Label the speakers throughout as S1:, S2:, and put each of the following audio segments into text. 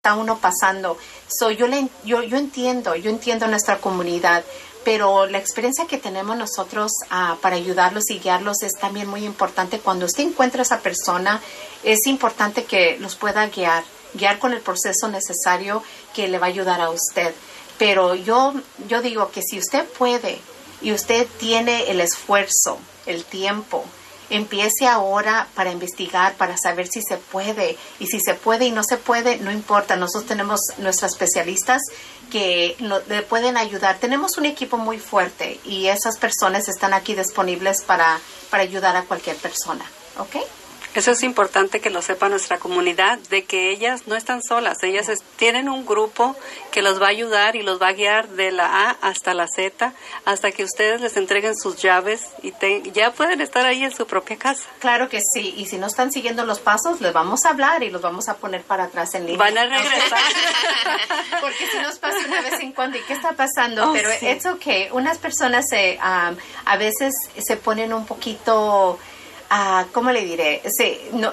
S1: está uno pasando. So, yo, le, yo, yo entiendo, yo entiendo nuestra comunidad, pero la experiencia que tenemos nosotros ah, para ayudarlos y guiarlos es también muy importante. Cuando usted encuentra a esa persona, es importante que los pueda guiar, guiar con el proceso necesario que le va a ayudar a usted. Pero yo, yo digo que si usted puede y usted tiene el esfuerzo, el tiempo, empiece ahora para investigar, para saber si se puede. Y si se puede y no se puede, no importa. Nosotros tenemos nuestros especialistas que le pueden ayudar. Tenemos un equipo muy fuerte y esas personas están aquí disponibles para, para ayudar a cualquier persona. ¿Ok?
S2: Eso es importante que lo sepa nuestra comunidad, de que ellas no están solas, ellas tienen un grupo que los va a ayudar y los va a guiar de la A hasta la Z, hasta que ustedes les entreguen sus llaves y ya pueden estar ahí en su propia casa.
S1: Claro que sí, y si no están siguiendo los pasos, les vamos a hablar y los vamos a poner para atrás en línea.
S2: Van a regresar.
S1: Porque si nos pasa una vez en cuando, ¿y qué está pasando? Oh, Pero es ok, unas personas se, a veces se ponen un poquito Ah, ¿cómo le diré? no,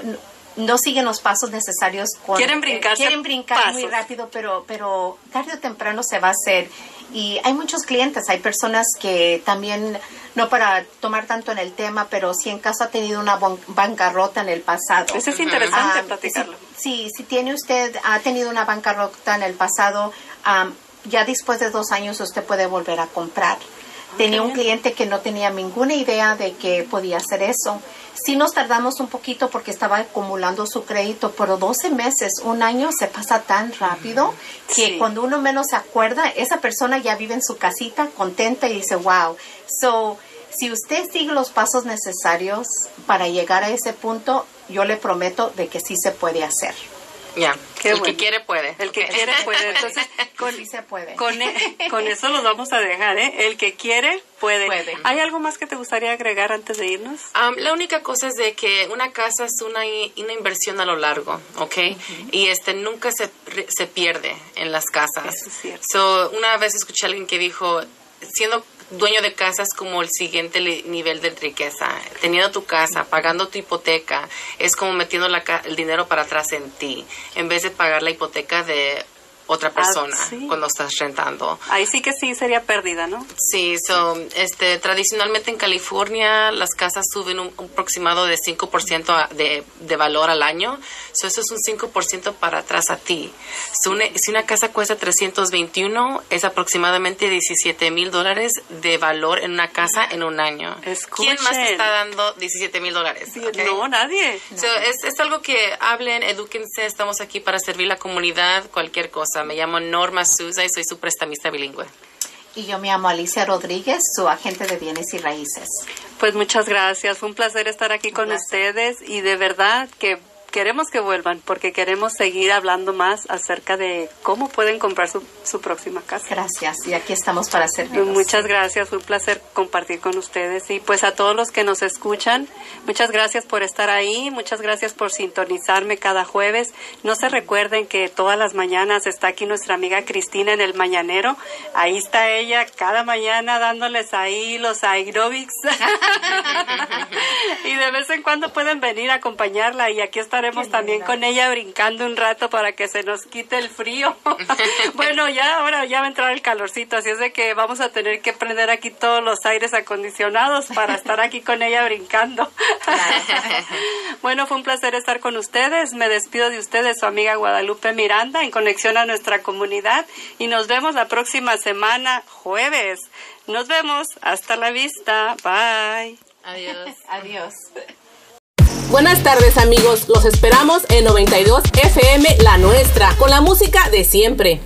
S1: no, siguen los pasos necesarios.
S2: quieren brincar.
S1: quieren brincar muy rápido, pero, pero tarde o temprano se va a hacer. Y hay muchos clientes, hay personas que también, no para tomar tanto en el tema, pero si en caso ha tenido una bancarrota en el pasado.
S2: Eso es interesante ah, platicarlo.
S1: Sí, si, tiene usted, ha tenido una bancarrota en el pasado, ya después de dos años usted puede volver a comprar. Tenía un cliente que no tenía ninguna idea de que podía hacer eso. Sí nos tardamos un poquito porque estaba acumulando su crédito, pero 12 meses, un año se pasa tan rápido que cuando uno menos se acuerda, esa persona ya vive en su casita contenta y dice, wow. So, si usted sigue los pasos necesarios para llegar a ese punto, yo le prometo de que sí se puede hacer.
S3: Ya, el que quiere puede.
S2: El que quiere puede. Entonces,
S1: con, sí se puede.
S2: Con, e, con, eso los vamos a dejar, ¿eh? El que quiere puede. ¿Hay algo más que te gustaría agregar antes de irnos?
S3: la única cosa es de que una casa es una, una inversión a lo largo, ¿ok? Y este nunca se, se pierde en las casas.
S2: Eso es cierto.
S3: So, una vez escuché a alguien que dijo, siendo dueño de casa es como el siguiente nivel de riqueza. Teniendo tu casa, pagando tu hipoteca, es como metiendo el dinero para atrás en ti, en vez de pagar la hipoteca de otra ah, persona cuando estás rentando.
S2: Ahí sí que sí sería pérdida, ¿no?
S3: Sí, so, este, tradicionalmente en California las casas suben un, aproximado de 5% de, de valor al año. So, eso es un 5% para atrás a ti. si una casa cuesta 321, es aproximadamente 17 mil dólares de valor en una casa en un año. ¿Quién más está dando 17 mil dólares?
S2: No, nadie.
S3: es, es algo que hablen, edúquense, estamos aquí para servir la comunidad, cualquier cosa. Me llamo Norma Souza y soy su prestamista bilingüe.
S1: Y yo me llamo Alicia Rodríguez, su agente de bienes y raíces.
S2: Pues muchas gracias. Fue un placer estar aquí con ustedes y de verdad que queremos que vuelvan porque queremos seguir hablando más acerca de cómo pueden comprar su, su próxima casa.
S1: Gracias y aquí estamos para servir.
S2: Muchas gracias, fue un placer compartir con ustedes y pues a todos los que nos escuchan, muchas gracias por estar ahí, muchas gracias por sintonizarme cada jueves. No se recuerden que todas las mañanas está aquí nuestra amiga Cristina en el mañanero, ahí está ella cada mañana dándoles ahí los aerobics y de vez en cuando pueden venir a acompañarla y aquí estaremos también con ella brincando un rato para que se nos quite el frío. bueno, ya ahora ya va a entrar el calorcito, así es de que vamos a tener que prender aquí todos los aires acondicionados para estar aquí con ella brincando. bueno, fue un placer estar con ustedes. Me despido de ustedes, su amiga Guadalupe Miranda, en conexión a nuestra comunidad y nos vemos la próxima semana, jueves. Nos vemos. Hasta la vista. Bye.
S3: Adiós.
S1: Adiós.
S4: Buenas tardes amigos, los esperamos en 92 FM La Nuestra, con la música de siempre.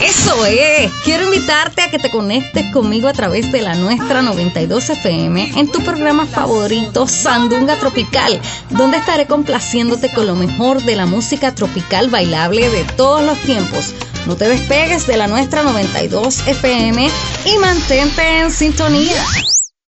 S5: Eso es, quiero invitarte a que te conectes conmigo a través de la nuestra 92 FM en tu programa favorito Sandunga Tropical, donde estaré complaciéndote con lo mejor de la música tropical bailable de todos los tiempos. No te despegues de la nuestra 92 FM y mantente en sintonía.